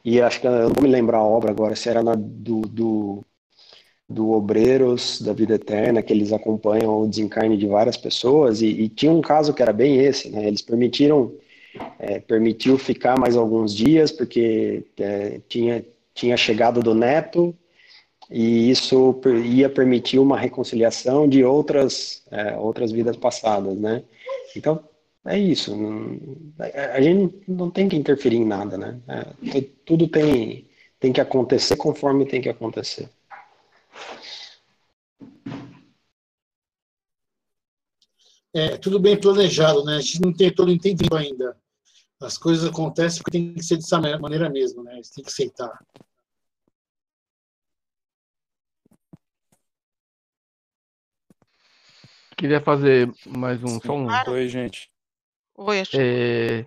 [SPEAKER 6] E acho que eu não vou me lembrar a obra agora, se era na, do, do, do Obreiros da Vida Eterna, que eles acompanham o desencarne de várias pessoas, e, e tinha um caso que era bem esse, né? Eles permitiram, é, permitiu ficar mais alguns dias, porque é, tinha, tinha chegado do neto, e isso ia permitir uma reconciliação de outras, é, outras vidas passadas, né? Então, é isso. Não, a gente não tem que interferir em nada, né? É, tudo tem, tem que acontecer conforme tem que acontecer.
[SPEAKER 4] É, tudo bem planejado, né? A gente não tem todo entendido ainda. As coisas acontecem porque tem que ser dessa maneira mesmo, né? Você tem que aceitar.
[SPEAKER 5] Queria fazer mais um, só um.
[SPEAKER 7] Oi, gente.
[SPEAKER 1] Oi, acho
[SPEAKER 5] é...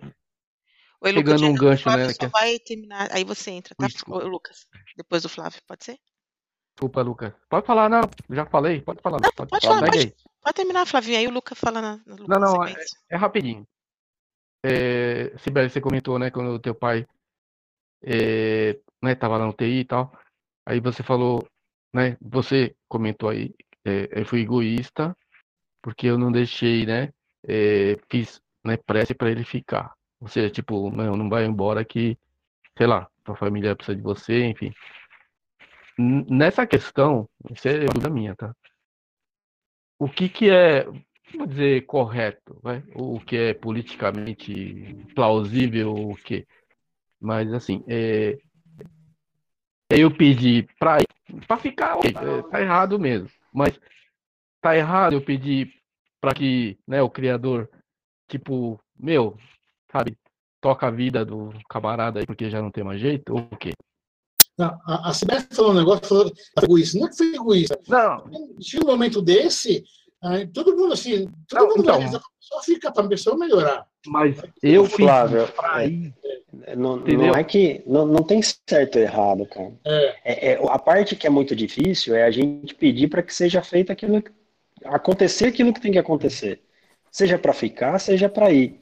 [SPEAKER 5] Oi, Lucas. Pegando um gancho, né?
[SPEAKER 1] Só vai terminar, aí você entra, tá? Oi, Lucas. Depois do Flávio, pode ser?
[SPEAKER 5] Desculpa, Lucas. Pode falar, não. Já falei, pode falar.
[SPEAKER 1] Não, pode, pode falar, pode, pode, terminar, Flavinho. Aí o Lucas fala na. na
[SPEAKER 5] não, não, é, é, rapidinho. É, Sibeli, você comentou, né, quando o teu pai é, né, tava lá no TI e tal. Aí você falou, né, você comentou aí, é, eu fui egoísta porque eu não deixei, né? É, fiz né, prece para ele ficar. Ou seja, tipo, não, não vai embora que, sei lá, tua família precisa de você, enfim. Nessa questão, isso é dúvida minha, tá? O que que é, vou dizer, correto, vai? o que é politicamente plausível, o que? Mas, assim, é, eu pedi para para ficar, é, tá errado mesmo. Mas tá errado eu pedir para que né, o criador, tipo, meu, sabe, toca a vida do camarada aí porque já não tem mais jeito, ou o quê?
[SPEAKER 4] Não, a, a Sibeli falou um negócio, falou egoísta. Não é que foi egoísta.
[SPEAKER 5] Não.
[SPEAKER 4] Tinha um momento desse, aí, todo mundo assim, todo não, mundo então, só fica para a pessoa melhorar.
[SPEAKER 5] Mas eu
[SPEAKER 6] Flávio, é, é, não, não, é que não, não tem certo ou errado, cara.
[SPEAKER 4] É.
[SPEAKER 6] É, é. a parte que é muito difícil é a gente pedir para que seja feito aquilo acontecer aquilo que tem que acontecer. Seja para ficar, seja para ir.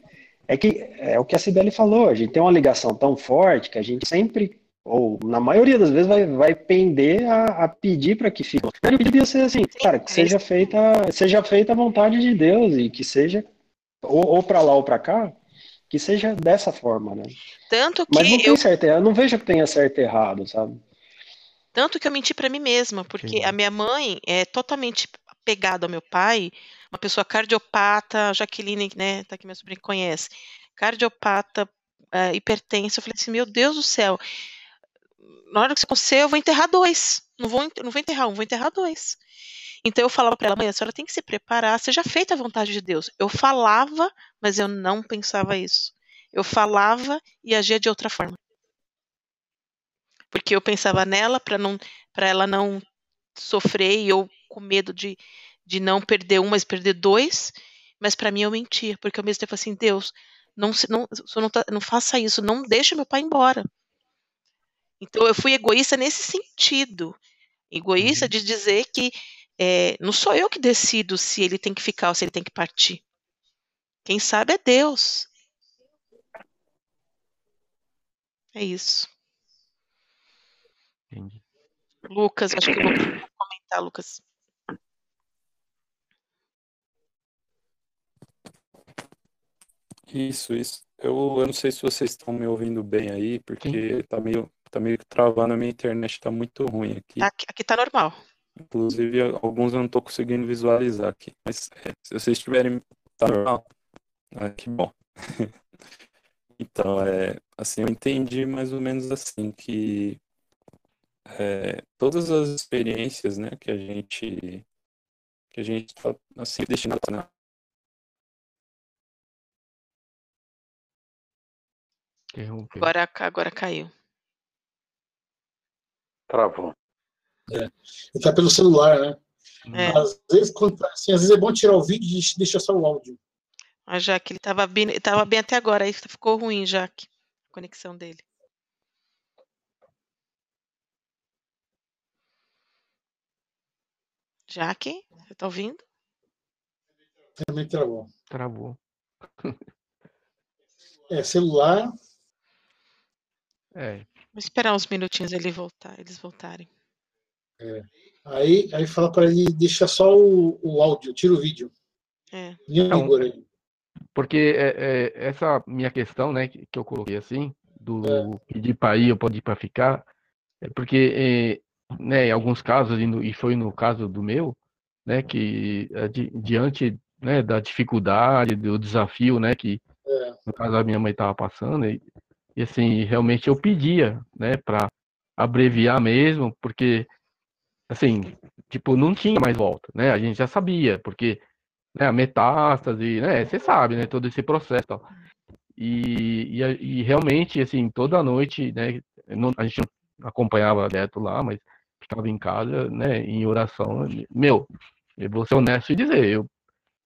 [SPEAKER 6] É que é o que a Sibeli falou, a gente tem uma ligação tão forte que a gente sempre, ou na maioria das vezes, vai, vai pender a, a pedir para que fique. Eu devia ser assim, cara, que seja feita, seja feita a vontade de Deus e que seja, ou, ou para lá ou para cá, que seja dessa forma, né?
[SPEAKER 1] Tanto que
[SPEAKER 6] Mas não tem
[SPEAKER 1] eu...
[SPEAKER 6] certo, eu não vejo que tenha certo e errado, sabe?
[SPEAKER 1] Tanto que eu menti para mim mesma, porque Sim. a minha mãe é totalmente pegado ao meu pai, uma pessoa cardiopata, Jaqueline, né, tá aqui minha sobrinha conhece, cardiopata, uh, hipertensa, eu falei assim, meu Deus do céu, na hora que você acontecer, eu vou enterrar dois, não vou, não vou enterrar um, vou enterrar dois. Então eu falava para ela, mãe, a senhora tem que se preparar, seja feita a vontade de Deus. Eu falava, mas eu não pensava isso. Eu falava e agia de outra forma. Porque eu pensava nela para não para ela não sofrer e eu com medo de, de não perder um, mas perder dois. Mas para mim eu mentia, porque ao mesmo tempo assim, Deus, não, não, não, tá, não faça isso, não deixe meu pai embora. Então eu fui egoísta nesse sentido. Egoísta uhum. de dizer que é, não sou eu que decido se ele tem que ficar ou se ele tem que partir. Quem sabe é Deus. É isso. Entendi. Lucas, acho que eu vou comentar, Lucas.
[SPEAKER 7] Isso, isso. Eu, eu não sei se vocês estão me ouvindo bem aí, porque tá meio, tá meio travando, a minha internet tá muito ruim aqui.
[SPEAKER 1] Aqui, aqui tá normal.
[SPEAKER 7] Inclusive, alguns eu não tô conseguindo visualizar aqui. Mas é, se vocês tiverem. Tá normal? Ah, que bom. <laughs> Então, é, assim, eu entendi mais ou menos assim que é, todas as experiências, né, que a gente que a gente está assim destinado, né,
[SPEAKER 1] Agora, agora caiu.
[SPEAKER 3] Travou.
[SPEAKER 4] É. Ele tá pelo celular, né? É. Às, vezes, quando, tá assim, às vezes é bom tirar o vídeo e deixar só o áudio.
[SPEAKER 1] A Jaque, ele estava bem, tava bem até agora, aí ficou ruim, Jaque, a conexão dele. Jaque, você tá ouvindo?
[SPEAKER 4] Também travou.
[SPEAKER 5] Travou.
[SPEAKER 4] É, celular.
[SPEAKER 5] É.
[SPEAKER 1] Vou esperar uns minutinhos ele voltar, eles voltarem.
[SPEAKER 4] É. Aí, aí fala para ele deixar só o, o áudio, tira o vídeo.
[SPEAKER 1] É.
[SPEAKER 5] Não, porque é, é, essa minha questão, né, que, que eu coloquei assim, do é. pedir para ir ou pode ir para ficar, é porque, é, né, em alguns casos, e, no, e, foi no caso do meu, né, que é, di, diante né, da dificuldade, do desafio, né, que é. no caso a minha mãe estava passando, e, e, assim, realmente eu pedia, né, para abreviar mesmo, porque, assim, tipo, não tinha mais volta, né, a gente já sabia, porque né, a metástase, né, você sabe, né, todo esse processo tal. E, e, e realmente, assim, toda noite, né, não, a gente não acompanhava direto lá, mas ficava em casa, né, em oração. Meu, eu vou ser honesto e dizer, eu,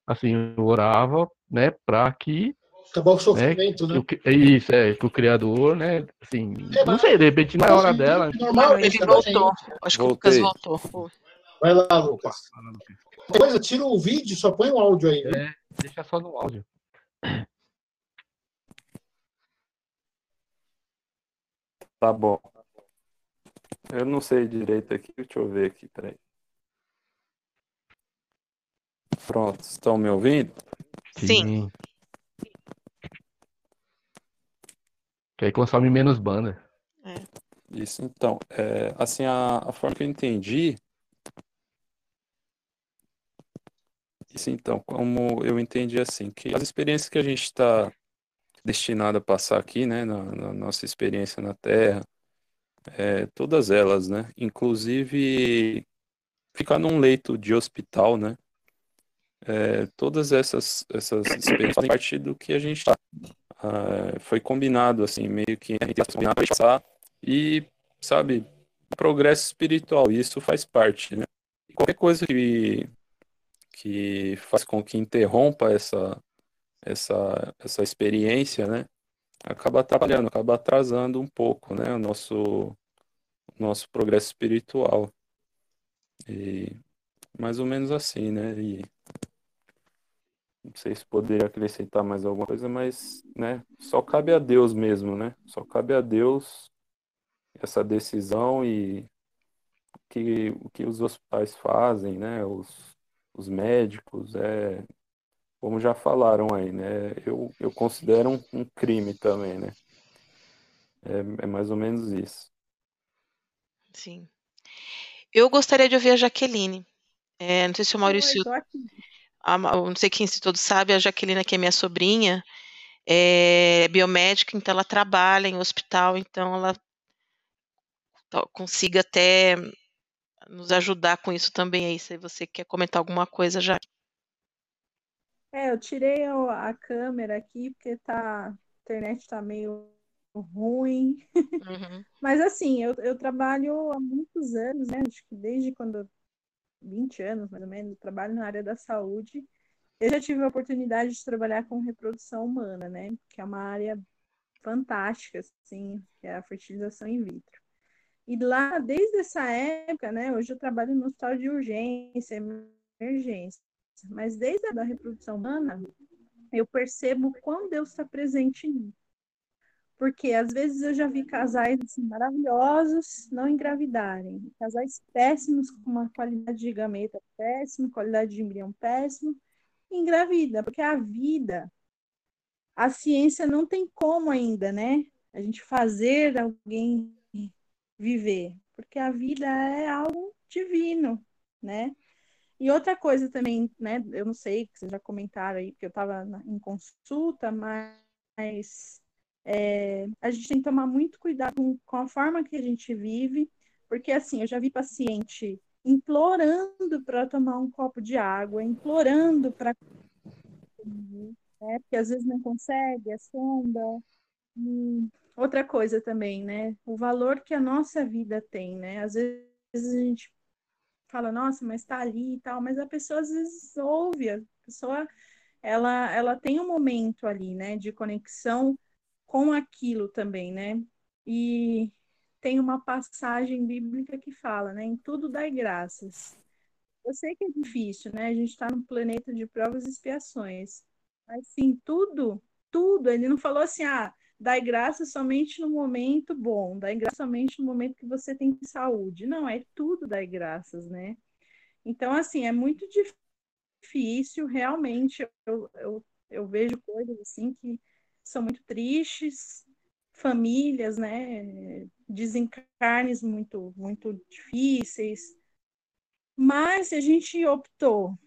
[SPEAKER 5] assim, eu orava, né, para que
[SPEAKER 4] acabar o sofrimento, né? né?
[SPEAKER 5] é isso, é, que o criador, né, assim, é, não sei, de repente na hora dela.
[SPEAKER 1] Normal, ele voltou. Acho que o Lucas voltou.
[SPEAKER 4] Vai lá, Lucas. Coisa, tira o vídeo, só põe o áudio aí.
[SPEAKER 5] É, deixa só no áudio.
[SPEAKER 7] Tá bom. Eu não sei direito aqui, deixa eu ver aqui, peraí. Pronto, estão me ouvindo?
[SPEAKER 1] Sim.
[SPEAKER 5] Que aí consome menos banda.
[SPEAKER 1] É.
[SPEAKER 7] Isso, então. É, assim, a, a forma que eu entendi Isso, então, como eu entendi assim, que as experiências que a gente está destinado a passar aqui, né, na, na nossa experiência na Terra, é, todas elas, né, inclusive ficar num leito de hospital, né, é, todas essas, essas experiências fazem parte do que a gente tá, uh, foi combinado, assim, meio que para passar e, sabe, progresso espiritual, isso faz parte, né, e qualquer coisa que que faz com que interrompa essa, essa, essa experiência, né? Acaba atrapalhando, acaba atrasando um pouco, né? O nosso, nosso progresso espiritual. E mais ou menos assim, né? E não sei se poderia acrescentar mais alguma coisa, mas, né? Só cabe a Deus mesmo, né? Só cabe a Deus essa decisão e que, o que os hospitais fazem, né? Os, os médicos, é, como já falaram aí, né? Eu, eu considero um, um crime também, né? É, é, mais ou menos isso.
[SPEAKER 1] Sim. Eu gostaria de ouvir a Jaqueline. É, não sei se o Maurício. Oi, a, não sei quem se todos sabe, a Jaqueline, que é minha sobrinha, é biomédica, então ela trabalha em hospital, então ela consiga até nos ajudar com isso também aí, se você quer comentar alguma coisa já.
[SPEAKER 8] É, eu tirei a câmera aqui porque tá, a internet tá meio ruim. Uhum. <laughs> Mas assim, eu, eu trabalho há muitos anos, né? Acho que desde quando 20 anos, mais ou menos, trabalho na área da saúde. Eu já tive a oportunidade de trabalhar com reprodução humana, né? Que é uma área fantástica, assim, que é a fertilização in vitro. E lá, desde essa época, né, hoje eu trabalho no hospital de urgência, emergência, mas desde a da reprodução humana, eu percebo quando Deus está presente em mim. Porque às vezes eu já vi casais assim, maravilhosos não engravidarem, casais péssimos com uma qualidade de gameta péssima, qualidade de embrião péssimo, engravida, porque a vida, a ciência não tem como ainda, né? A gente fazer alguém viver, porque a vida é algo divino, né? E outra coisa também, né? Eu não sei, vocês já comentaram aí, porque eu estava em consulta, mas é, a gente tem que tomar muito cuidado com, com a forma que a gente vive, porque assim, eu já vi paciente implorando para tomar um copo de água, implorando para. Né, porque às vezes não consegue, é sonda. outra coisa também, né? O valor que a nossa vida tem, né? Às vezes a gente fala, nossa, mas está ali e tal, mas a pessoa às vezes ouve, a pessoa ela, ela tem um momento ali, né, de conexão com aquilo também, né? E tem uma passagem bíblica que fala, né, em tudo dai graças. Eu sei que é difícil, né? A gente está num planeta de provas e expiações. Mas sim, tudo, tudo, ele não falou assim, ah, dai graça somente no momento bom, dai graça somente no momento que você tem saúde. Não, é tudo dai graças, né? Então, assim, é muito difícil, realmente, eu, eu, eu vejo coisas assim que são muito tristes, famílias, né, desencarnes muito, muito difíceis, mas se a gente optou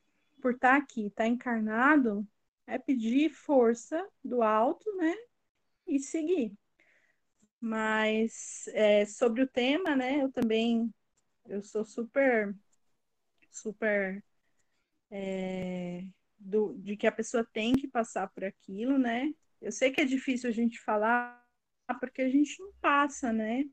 [SPEAKER 8] por estar aqui, estar encarnado, é pedir força do alto, né, e seguir. Mas é, sobre o tema, né, eu também eu sou super super é, do, de que a pessoa tem que passar por aquilo, né? Eu sei que é difícil a gente falar porque a gente não passa, né?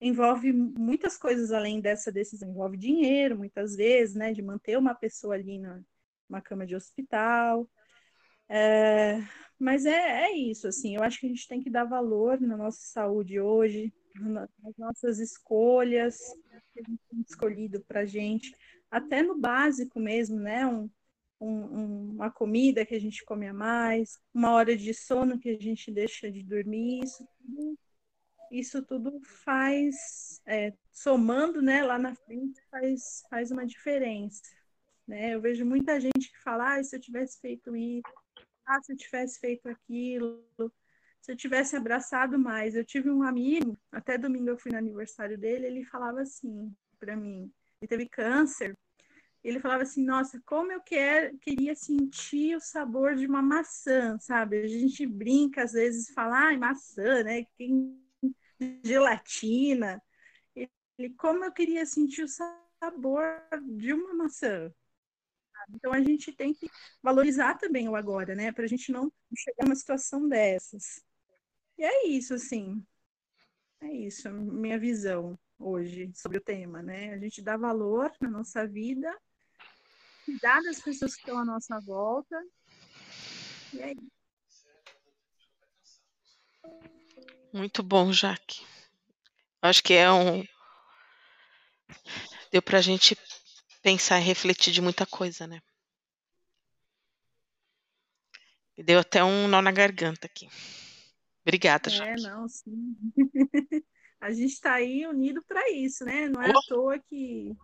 [SPEAKER 8] Envolve muitas coisas além dessa decisão, envolve dinheiro, muitas vezes, né? De manter uma pessoa ali na, numa cama de hospital, é, mas é, é isso, assim, eu acho que a gente tem que dar valor na nossa saúde hoje, nas nossas escolhas, que a gente tem escolhido para gente, até no básico mesmo, né? Um, um, uma comida que a gente come a mais, uma hora de sono que a gente deixa de dormir, isso tudo, isso tudo faz, é, somando né, lá na frente, faz, faz uma diferença. Né? Eu vejo muita gente que fala, ah, se eu tivesse feito isso, ah, se eu tivesse feito aquilo, se eu tivesse abraçado mais. Eu tive um amigo, até domingo eu fui no aniversário dele, ele falava assim para mim, ele teve câncer, ele falava assim, nossa, como eu quer, queria sentir o sabor de uma maçã, sabe? A gente brinca às vezes, fala, ai, maçã, né? Gelatina. Ele, como eu queria sentir o sabor de uma maçã. Então a gente tem que valorizar também o agora, né? Para a gente não chegar numa situação dessas. E é isso, assim. É isso, minha visão hoje sobre o tema, né? A gente dá valor na nossa vida, cuidar das pessoas que estão à nossa volta. E é isso.
[SPEAKER 1] Muito bom, Jaque. Acho que é um. Deu para a gente pensar e refletir de muita coisa, né? Me deu até um nó na garganta aqui. Obrigada,
[SPEAKER 8] é,
[SPEAKER 1] Jaque.
[SPEAKER 8] É, não, sim. <laughs> a gente está aí unido para isso, né? Não é oh. à toa que,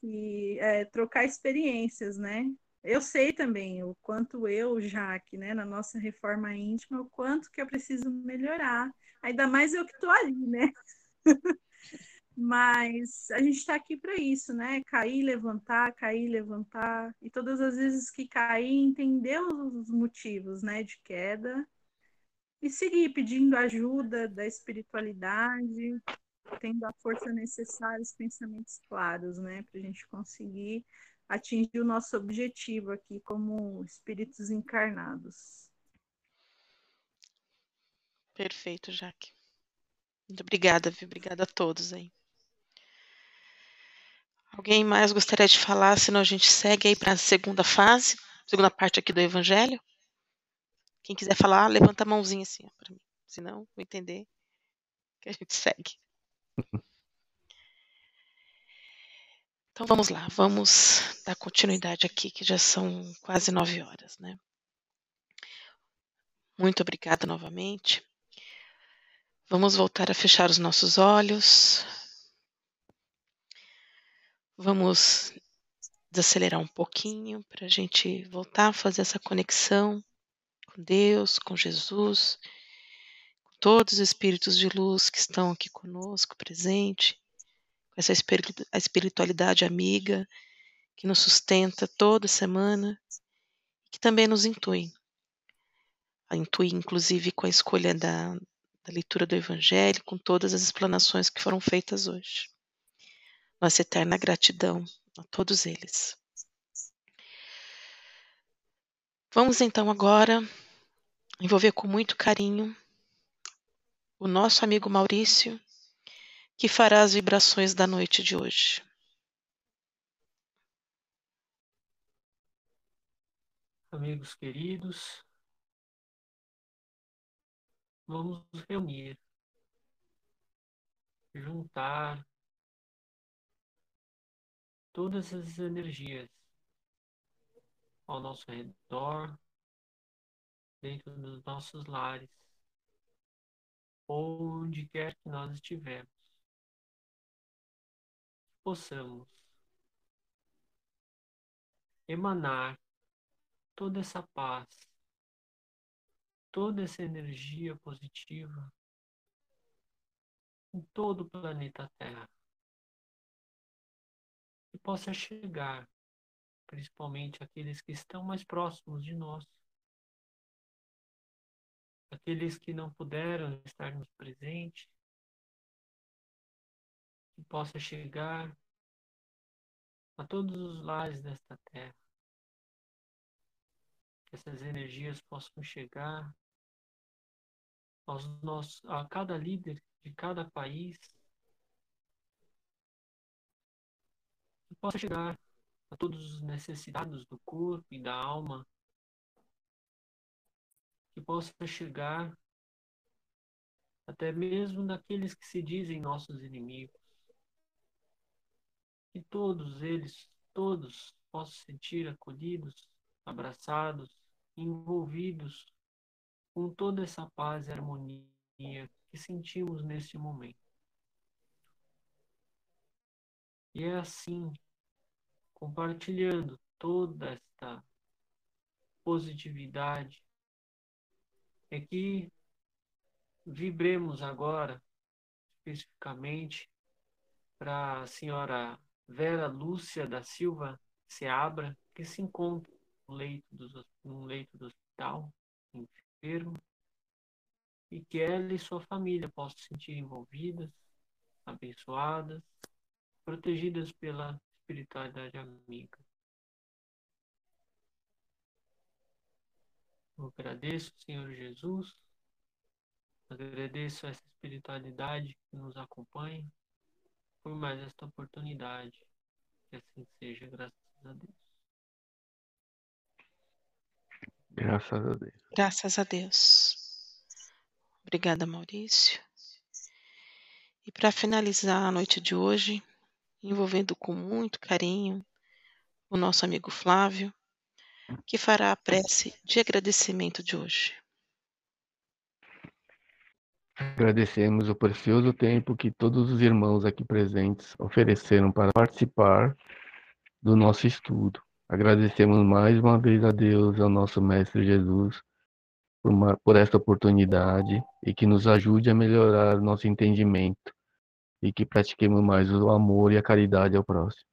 [SPEAKER 8] que é, trocar experiências, né? Eu sei também o quanto eu, Jaque, né, na nossa reforma íntima, o quanto que eu preciso melhorar. Ainda mais eu que estou ali, né? <laughs> Mas a gente está aqui para isso, né? Cair, levantar, cair, levantar. E todas as vezes que cair, entender os motivos, né, de queda e seguir pedindo ajuda da espiritualidade, tendo a força necessária, os pensamentos claros, né, para a gente conseguir atingir o nosso objetivo aqui como espíritos encarnados.
[SPEAKER 1] Perfeito, Jaque. Muito obrigada, viu? Obrigada a todos aí. Alguém mais gostaria de falar? Senão a gente segue aí para a segunda fase, segunda parte aqui do Evangelho. Quem quiser falar, levanta a mãozinha assim para mim. Senão, vou entender que a gente segue. <laughs> Então vamos lá, vamos dar continuidade aqui, que já são quase nove horas, né? Muito obrigada novamente. Vamos voltar a fechar os nossos olhos, Vamos desacelerar um pouquinho para a gente voltar a fazer essa conexão com Deus, com Jesus, todos os espíritos de luz que estão aqui conosco, presente, com essa espiritualidade amiga que nos sustenta toda semana, que também nos intui. Intui, inclusive, com a escolha da, da leitura do Evangelho, com todas as explanações que foram feitas hoje nossa eterna gratidão a todos eles. Vamos então agora envolver com muito carinho o nosso amigo Maurício, que fará as vibrações da noite de hoje.
[SPEAKER 2] Amigos queridos, vamos reunir, juntar todas as energias ao nosso redor, dentro dos nossos lares, onde quer que nós estivermos, possamos emanar toda essa paz, toda essa energia positiva em todo o planeta Terra. Que possa chegar, principalmente aqueles que estão mais próximos de nós, aqueles que não puderam estar nos presentes, que possa chegar a todos os lares desta terra. Que essas energias possam chegar aos nossos, a cada líder de cada país. Que possa chegar a todos os necessitados do corpo e da alma que possa chegar até mesmo daqueles que se dizem nossos inimigos. Que todos eles, todos, possam sentir acolhidos, abraçados, envolvidos com toda essa paz e harmonia que sentimos neste momento. E é assim, compartilhando toda esta positividade, é que vibremos agora, especificamente, para a senhora Vera Lúcia da Silva Seabra, que se encontra no leito do, no leito do hospital, enfermo, e que ela e sua família possam se sentir envolvidas, abençoadas, protegidas pela espiritualidade amiga. Eu agradeço, Senhor Jesus, agradeço essa espiritualidade que nos acompanha por mais esta oportunidade. Que assim seja, graças a Deus.
[SPEAKER 5] Graças a Deus.
[SPEAKER 1] Graças a Deus. Obrigada, Maurício. E para finalizar a noite de hoje, envolvendo com muito carinho o nosso amigo Flávio, que fará a prece de agradecimento de hoje.
[SPEAKER 5] Agradecemos o precioso tempo que todos os irmãos aqui presentes ofereceram para participar do nosso estudo. Agradecemos mais uma vez a Deus, ao nosso Mestre Jesus, por, uma, por esta oportunidade e que nos ajude a melhorar nosso entendimento e que pratiquemos mais o amor e a caridade ao próximo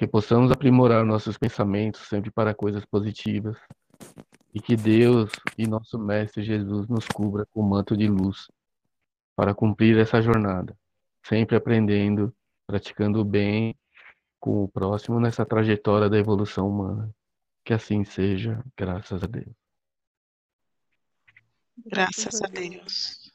[SPEAKER 5] que possamos aprimorar nossos pensamentos sempre para coisas positivas e que Deus e nosso Mestre Jesus nos cubra com manto de luz para cumprir essa jornada, sempre aprendendo, praticando o bem com o próximo nessa trajetória da evolução humana. Que assim seja, graças a Deus.
[SPEAKER 1] Graças a Deus.